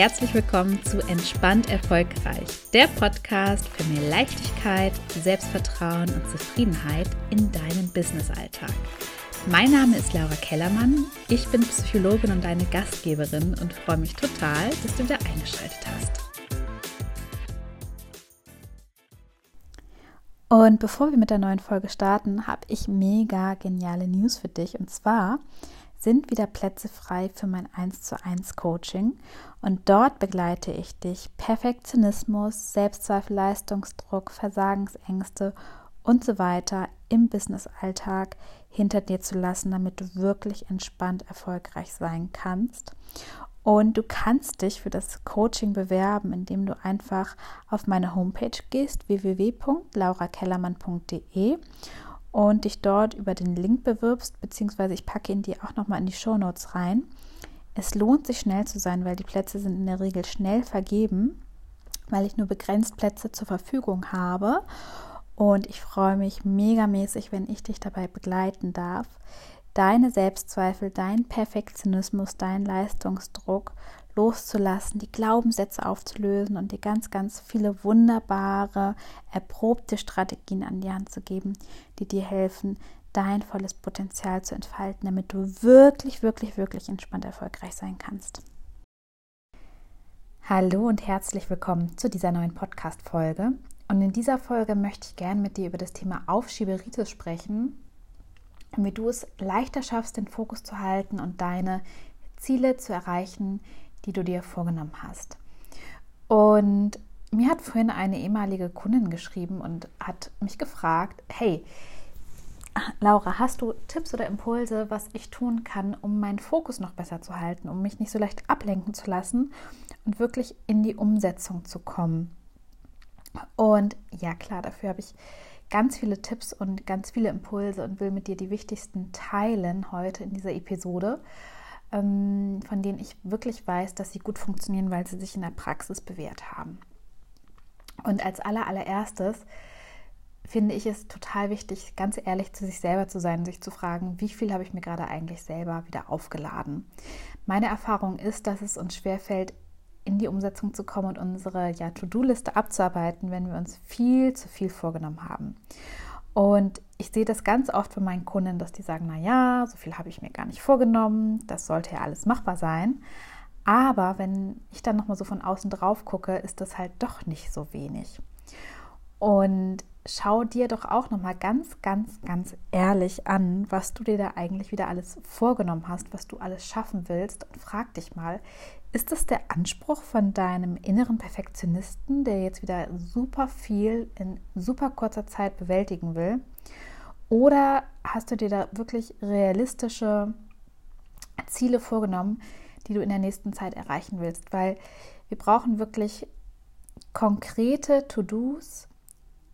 herzlich willkommen zu Entspannt Erfolgreich, der Podcast für mehr Leichtigkeit, Selbstvertrauen und Zufriedenheit in deinem Businessalltag. Mein Name ist Laura Kellermann, ich bin Psychologin und deine Gastgeberin und freue mich total, dass du wieder eingeschaltet hast. Und bevor wir mit der neuen Folge starten, habe ich mega geniale News für dich. Und zwar sind wieder Plätze frei für mein 1 zu 1 Coaching und dort begleite ich dich Perfektionismus, Selbstzweifel, Leistungsdruck, Versagensängste und so weiter im Business-Alltag hinter dir zu lassen, damit du wirklich entspannt erfolgreich sein kannst. Und du kannst dich für das Coaching bewerben, indem du einfach auf meine Homepage gehst, www.laurakellermann.de und dich dort über den Link bewirbst, beziehungsweise ich packe ihn dir auch nochmal in die Show Notes rein. Es lohnt sich schnell zu sein, weil die Plätze sind in der Regel schnell vergeben, weil ich nur begrenzt Plätze zur Verfügung habe. Und ich freue mich megamäßig, wenn ich dich dabei begleiten darf, deine Selbstzweifel, dein Perfektionismus, dein Leistungsdruck loszulassen, die Glaubenssätze aufzulösen und dir ganz, ganz viele wunderbare, erprobte Strategien an die Hand zu geben, die dir helfen, dein volles Potenzial zu entfalten, damit du wirklich, wirklich, wirklich entspannt erfolgreich sein kannst. Hallo und herzlich willkommen zu dieser neuen Podcast-Folge. Und in dieser Folge möchte ich gerne mit dir über das Thema Aufschieberitis sprechen und wie du es leichter schaffst, den Fokus zu halten und deine Ziele zu erreichen, die du dir vorgenommen hast. Und mir hat vorhin eine ehemalige Kundin geschrieben und hat mich gefragt, hey, Laura, hast du Tipps oder Impulse, was ich tun kann, um meinen Fokus noch besser zu halten, um mich nicht so leicht ablenken zu lassen und wirklich in die Umsetzung zu kommen? Und ja, klar, dafür habe ich ganz viele Tipps und ganz viele Impulse und will mit dir die wichtigsten teilen heute in dieser Episode. Ähm, von denen ich wirklich weiß, dass sie gut funktionieren, weil sie sich in der Praxis bewährt haben. Und als aller, allererstes finde ich es total wichtig, ganz ehrlich zu sich selber zu sein, sich zu fragen, wie viel habe ich mir gerade eigentlich selber wieder aufgeladen. Meine Erfahrung ist, dass es uns schwerfällt, in die Umsetzung zu kommen und unsere ja, To-Do-Liste abzuarbeiten, wenn wir uns viel zu viel vorgenommen haben. Und ich sehe das ganz oft von meinen Kunden, dass die sagen, na ja, so viel habe ich mir gar nicht vorgenommen, das sollte ja alles machbar sein. Aber wenn ich dann nochmal so von außen drauf gucke, ist das halt doch nicht so wenig. Und schau dir doch auch nochmal ganz, ganz, ganz ehrlich an, was du dir da eigentlich wieder alles vorgenommen hast, was du alles schaffen willst und frag dich mal, ist das der Anspruch von deinem inneren Perfektionisten, der jetzt wieder super viel in super kurzer Zeit bewältigen will? Oder hast du dir da wirklich realistische Ziele vorgenommen, die du in der nächsten Zeit erreichen willst? Weil wir brauchen wirklich konkrete To-Dos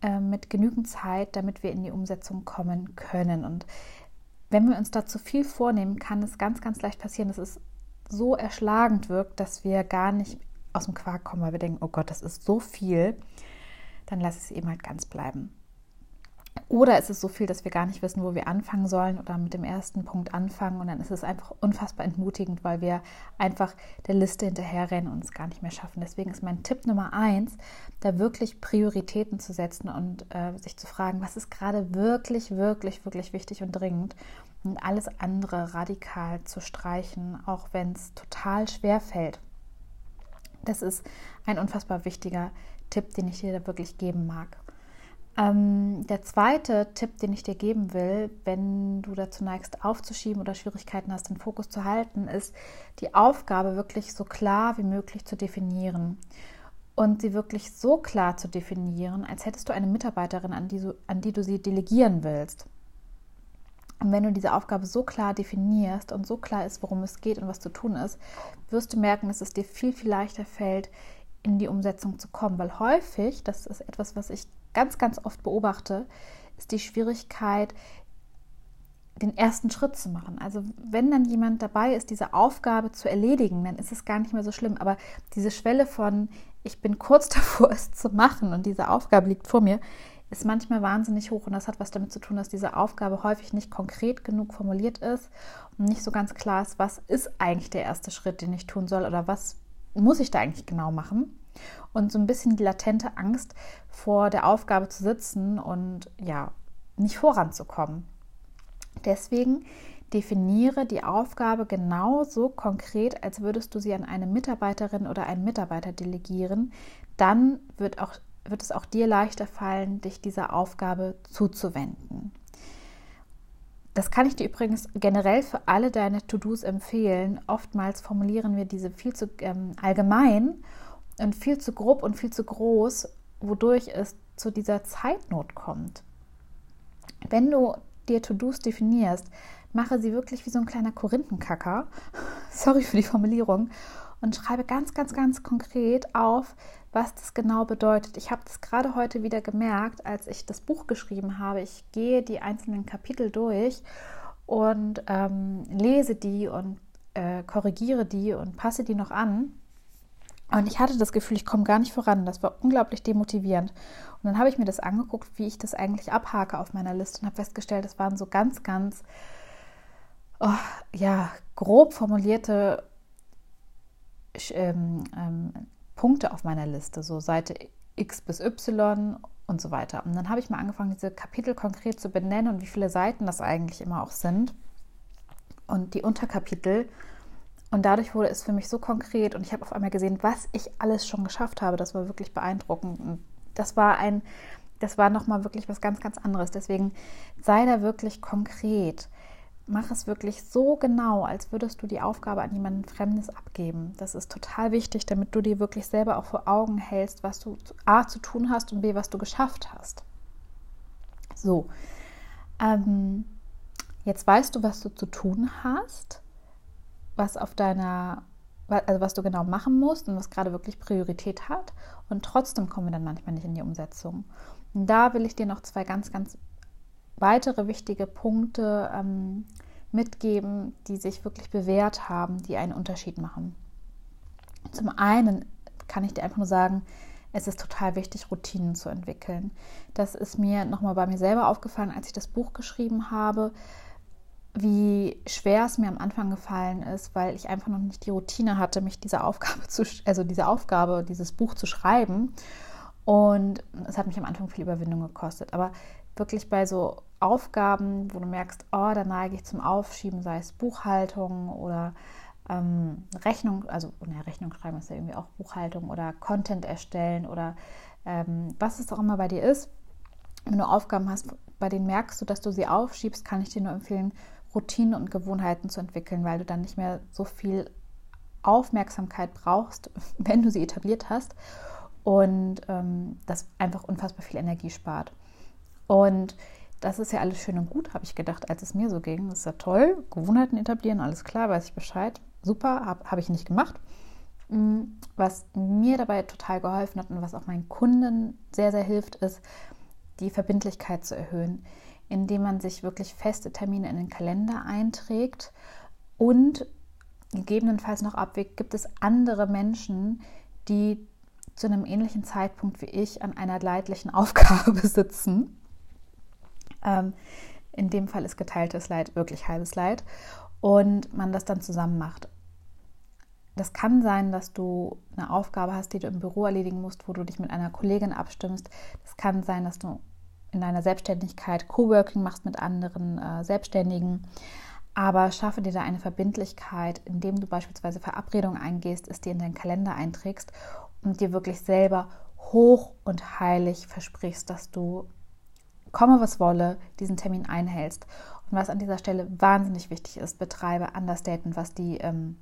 äh, mit genügend Zeit, damit wir in die Umsetzung kommen können. Und wenn wir uns da zu viel vornehmen, kann es ganz, ganz leicht passieren, dass es so erschlagend wirkt, dass wir gar nicht aus dem Quark kommen, weil wir denken, oh Gott, das ist so viel, dann lass es eben halt ganz bleiben. Oder ist es so viel, dass wir gar nicht wissen, wo wir anfangen sollen oder mit dem ersten Punkt anfangen und dann ist es einfach unfassbar entmutigend, weil wir einfach der Liste hinterherrennen und es gar nicht mehr schaffen. Deswegen ist mein Tipp Nummer eins, da wirklich Prioritäten zu setzen und äh, sich zu fragen, was ist gerade wirklich, wirklich, wirklich wichtig und dringend und alles andere radikal zu streichen, auch wenn es total schwer fällt. Das ist ein unfassbar wichtiger Tipp, den ich dir da wirklich geben mag. Ähm, der zweite Tipp, den ich dir geben will, wenn du dazu neigst, aufzuschieben oder Schwierigkeiten hast, den Fokus zu halten, ist, die Aufgabe wirklich so klar wie möglich zu definieren. Und sie wirklich so klar zu definieren, als hättest du eine Mitarbeiterin, an die, an die du sie delegieren willst. Und wenn du diese Aufgabe so klar definierst und so klar ist, worum es geht und was zu tun ist, wirst du merken, dass es dir viel, viel leichter fällt, in die Umsetzung zu kommen. Weil häufig, das ist etwas, was ich ganz, ganz oft beobachte, ist die Schwierigkeit, den ersten Schritt zu machen. Also wenn dann jemand dabei ist, diese Aufgabe zu erledigen, dann ist es gar nicht mehr so schlimm. Aber diese Schwelle von, ich bin kurz davor, es zu machen und diese Aufgabe liegt vor mir, ist manchmal wahnsinnig hoch und das hat was damit zu tun, dass diese Aufgabe häufig nicht konkret genug formuliert ist und nicht so ganz klar ist, was ist eigentlich der erste Schritt, den ich tun soll oder was muss ich da eigentlich genau machen? Und so ein bisschen die latente Angst vor der Aufgabe zu sitzen und ja, nicht voranzukommen. Deswegen definiere die Aufgabe genauso konkret, als würdest du sie an eine Mitarbeiterin oder einen Mitarbeiter delegieren. Dann wird, auch, wird es auch dir leichter fallen, dich dieser Aufgabe zuzuwenden. Das kann ich dir übrigens generell für alle deine To-Dos empfehlen. Oftmals formulieren wir diese viel zu ähm, allgemein und viel zu grob und viel zu groß, wodurch es zu dieser Zeitnot kommt. Wenn du dir To-Dos definierst, mache sie wirklich wie so ein kleiner Korinthenkacker. Sorry für die Formulierung. Und schreibe ganz, ganz, ganz konkret auf, was das genau bedeutet. Ich habe das gerade heute wieder gemerkt, als ich das Buch geschrieben habe. Ich gehe die einzelnen Kapitel durch und ähm, lese die und äh, korrigiere die und passe die noch an. Und ich hatte das Gefühl, ich komme gar nicht voran. Das war unglaublich demotivierend. Und dann habe ich mir das angeguckt, wie ich das eigentlich abhake auf meiner Liste und habe festgestellt, es waren so ganz, ganz oh, ja, grob formulierte ähm, ähm, Punkte auf meiner Liste, so Seite X bis Y und so weiter. Und dann habe ich mal angefangen, diese Kapitel konkret zu benennen und wie viele Seiten das eigentlich immer auch sind und die Unterkapitel. Und dadurch wurde es für mich so konkret und ich habe auf einmal gesehen, was ich alles schon geschafft habe. Das war wirklich beeindruckend. Und das war ein, das war nochmal wirklich was ganz, ganz anderes. Deswegen sei da wirklich konkret mach es wirklich so genau, als würdest du die Aufgabe an jemanden Fremdes abgeben. Das ist total wichtig, damit du dir wirklich selber auch vor Augen hältst, was du A zu tun hast und B, was du geschafft hast. So, ähm, jetzt weißt du, was du zu tun hast, was auf deiner, also was du genau machen musst und was gerade wirklich Priorität hat. Und trotzdem kommen wir dann manchmal nicht in die Umsetzung. Und da will ich dir noch zwei ganz, ganz weitere wichtige Punkte ähm, mitgeben, die sich wirklich bewährt haben, die einen Unterschied machen. Zum einen kann ich dir einfach nur sagen, es ist total wichtig, Routinen zu entwickeln. Das ist mir nochmal bei mir selber aufgefallen, als ich das Buch geschrieben habe, wie schwer es mir am Anfang gefallen ist, weil ich einfach noch nicht die Routine hatte, mich dieser Aufgabe zu, also diese Aufgabe, dieses Buch zu schreiben. Und es hat mich am Anfang viel Überwindung gekostet. Aber wirklich bei so Aufgaben, wo du merkst, oh, da neige ich zum Aufschieben, sei es Buchhaltung oder ähm, Rechnung, also ne, Rechnung schreiben ist ja irgendwie auch Buchhaltung oder Content erstellen oder ähm, was es auch immer bei dir ist. Wenn du Aufgaben hast, bei denen merkst du, dass du sie aufschiebst, kann ich dir nur empfehlen, Routinen und Gewohnheiten zu entwickeln, weil du dann nicht mehr so viel Aufmerksamkeit brauchst, wenn du sie etabliert hast und ähm, das einfach unfassbar viel Energie spart. Und das ist ja alles schön und gut, habe ich gedacht, als es mir so ging. Das ist ja toll. Gewohnheiten etablieren, alles klar, weiß ich Bescheid. Super, habe hab ich nicht gemacht. Mm, was mir dabei total geholfen hat und was auch meinen Kunden sehr, sehr hilft, ist, die Verbindlichkeit zu erhöhen, indem man sich wirklich feste Termine in den Kalender einträgt und gegebenenfalls noch abwägt, gibt es andere Menschen, die zu einem ähnlichen Zeitpunkt wie ich an einer leidlichen Aufgabe sitzen ähm, in dem Fall ist geteiltes Leid wirklich halbes Leid und man das dann zusammen macht. Das kann sein, dass du eine Aufgabe hast, die du im Büro erledigen musst, wo du dich mit einer Kollegin abstimmst. Das kann sein, dass du in deiner Selbstständigkeit Coworking machst mit anderen äh, Selbstständigen. Aber schaffe dir da eine Verbindlichkeit, indem du beispielsweise Verabredungen eingehst, es dir in deinen Kalender einträgst und dir wirklich selber hoch und heilig versprichst, dass du komme was wolle, diesen Termin einhältst. Und was an dieser Stelle wahnsinnig wichtig ist, betreibe Understatement, was die ähm,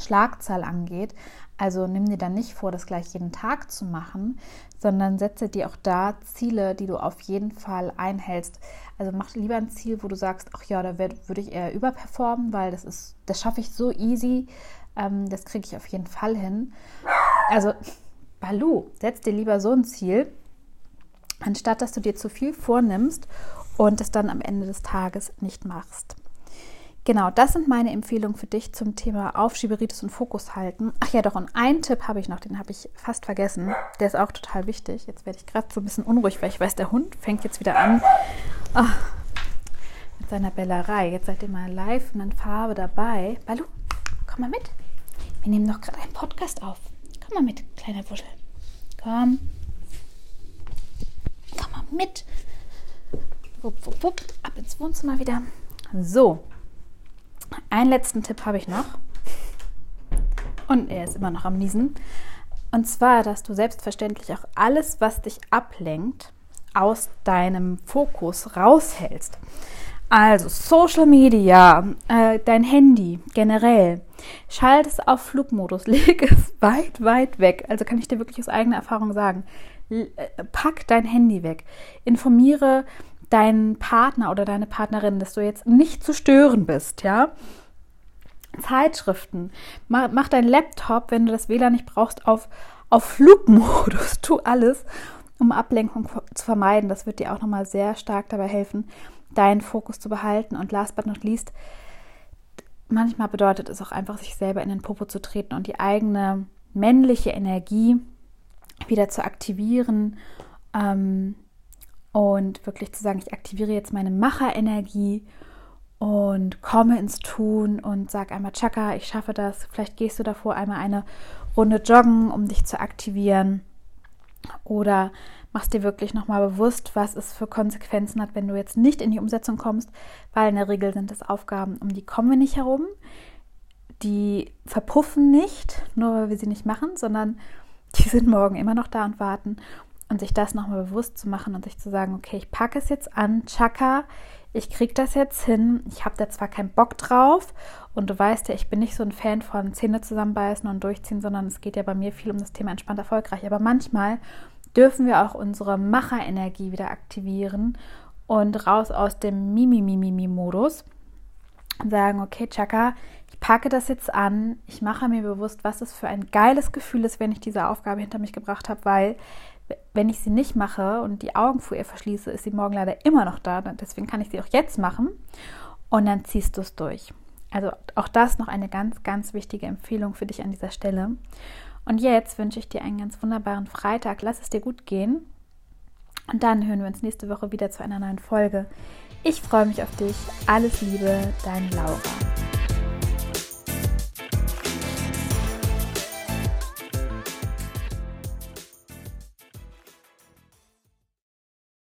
Schlagzahl angeht. Also nimm dir dann nicht vor, das gleich jeden Tag zu machen, sondern setze dir auch da Ziele, die du auf jeden Fall einhältst. Also mach lieber ein Ziel, wo du sagst, ach ja, da würde ich eher überperformen, weil das ist, das schaffe ich so easy, ähm, das kriege ich auf jeden Fall hin. Also Balu, setz dir lieber so ein Ziel, anstatt dass du dir zu viel vornimmst und es dann am Ende des Tages nicht machst. Genau, das sind meine Empfehlungen für dich zum Thema Aufschieberitis und Fokus halten. Ach ja, doch, und einen Tipp habe ich noch, den habe ich fast vergessen. Der ist auch total wichtig. Jetzt werde ich gerade so ein bisschen unruhig, weil ich weiß, der Hund fängt jetzt wieder an oh, mit seiner Bellerei. Jetzt seid ihr mal live und in Farbe dabei. Balu, komm mal mit. Wir nehmen noch gerade einen Podcast auf. Komm mal mit, kleiner Wuschel. Komm. Komm mal mit. Wupp, wupp, wupp. Ab ins Wohnzimmer wieder. So. Einen letzten Tipp habe ich noch. Und er ist immer noch am Niesen. Und zwar, dass du selbstverständlich auch alles, was dich ablenkt, aus deinem Fokus raushältst. Also Social Media, äh, dein Handy generell, schalt es auf Flugmodus, leg es weit, weit weg. Also kann ich dir wirklich aus eigener Erfahrung sagen. L äh, pack dein Handy weg. Informiere deinen Partner oder deine Partnerin, dass du jetzt nicht zu stören bist, ja. Zeitschriften. Mach, mach dein Laptop, wenn du das WLAN nicht brauchst, auf, auf Flugmodus. Tu alles, um Ablenkung zu vermeiden. Das wird dir auch nochmal sehr stark dabei helfen, deinen Fokus zu behalten. Und last but not least, manchmal bedeutet es auch einfach, sich selber in den Popo zu treten und die eigene männliche Energie wieder zu aktivieren ähm, und wirklich zu sagen, ich aktiviere jetzt meine Macherenergie und komme ins Tun und sag einmal Chaka, ich schaffe das. Vielleicht gehst du davor einmal eine Runde joggen, um dich zu aktivieren. Oder machst dir wirklich nochmal bewusst, was es für Konsequenzen hat, wenn du jetzt nicht in die Umsetzung kommst, weil in der Regel sind es Aufgaben, um die kommen wir nicht herum. Die verpuffen nicht, nur weil wir sie nicht machen, sondern die sind morgen immer noch da und warten. Und sich das nochmal bewusst zu machen und sich zu sagen, okay, ich packe es jetzt an, Chaka, ich kriege das jetzt hin. Ich habe da zwar keinen Bock drauf und du weißt ja, ich bin nicht so ein Fan von Zähne zusammenbeißen und durchziehen, sondern es geht ja bei mir viel um das Thema entspannt erfolgreich. Aber manchmal dürfen wir auch unsere Macherenergie wieder aktivieren und raus aus dem Mimi-Mimi-Modus und sagen, okay, Chaka, ich packe das jetzt an, ich mache mir bewusst, was es für ein geiles Gefühl ist, wenn ich diese Aufgabe hinter mich gebracht habe, weil wenn ich sie nicht mache und die Augen vor ihr verschließe, ist sie morgen leider immer noch da. Deswegen kann ich sie auch jetzt machen und dann ziehst du es durch. Also auch das noch eine ganz, ganz wichtige Empfehlung für dich an dieser Stelle. Und jetzt wünsche ich dir einen ganz wunderbaren Freitag. Lass es dir gut gehen. Und dann hören wir uns nächste Woche wieder zu einer neuen Folge. Ich freue mich auf dich. Alles Liebe, dein Laura.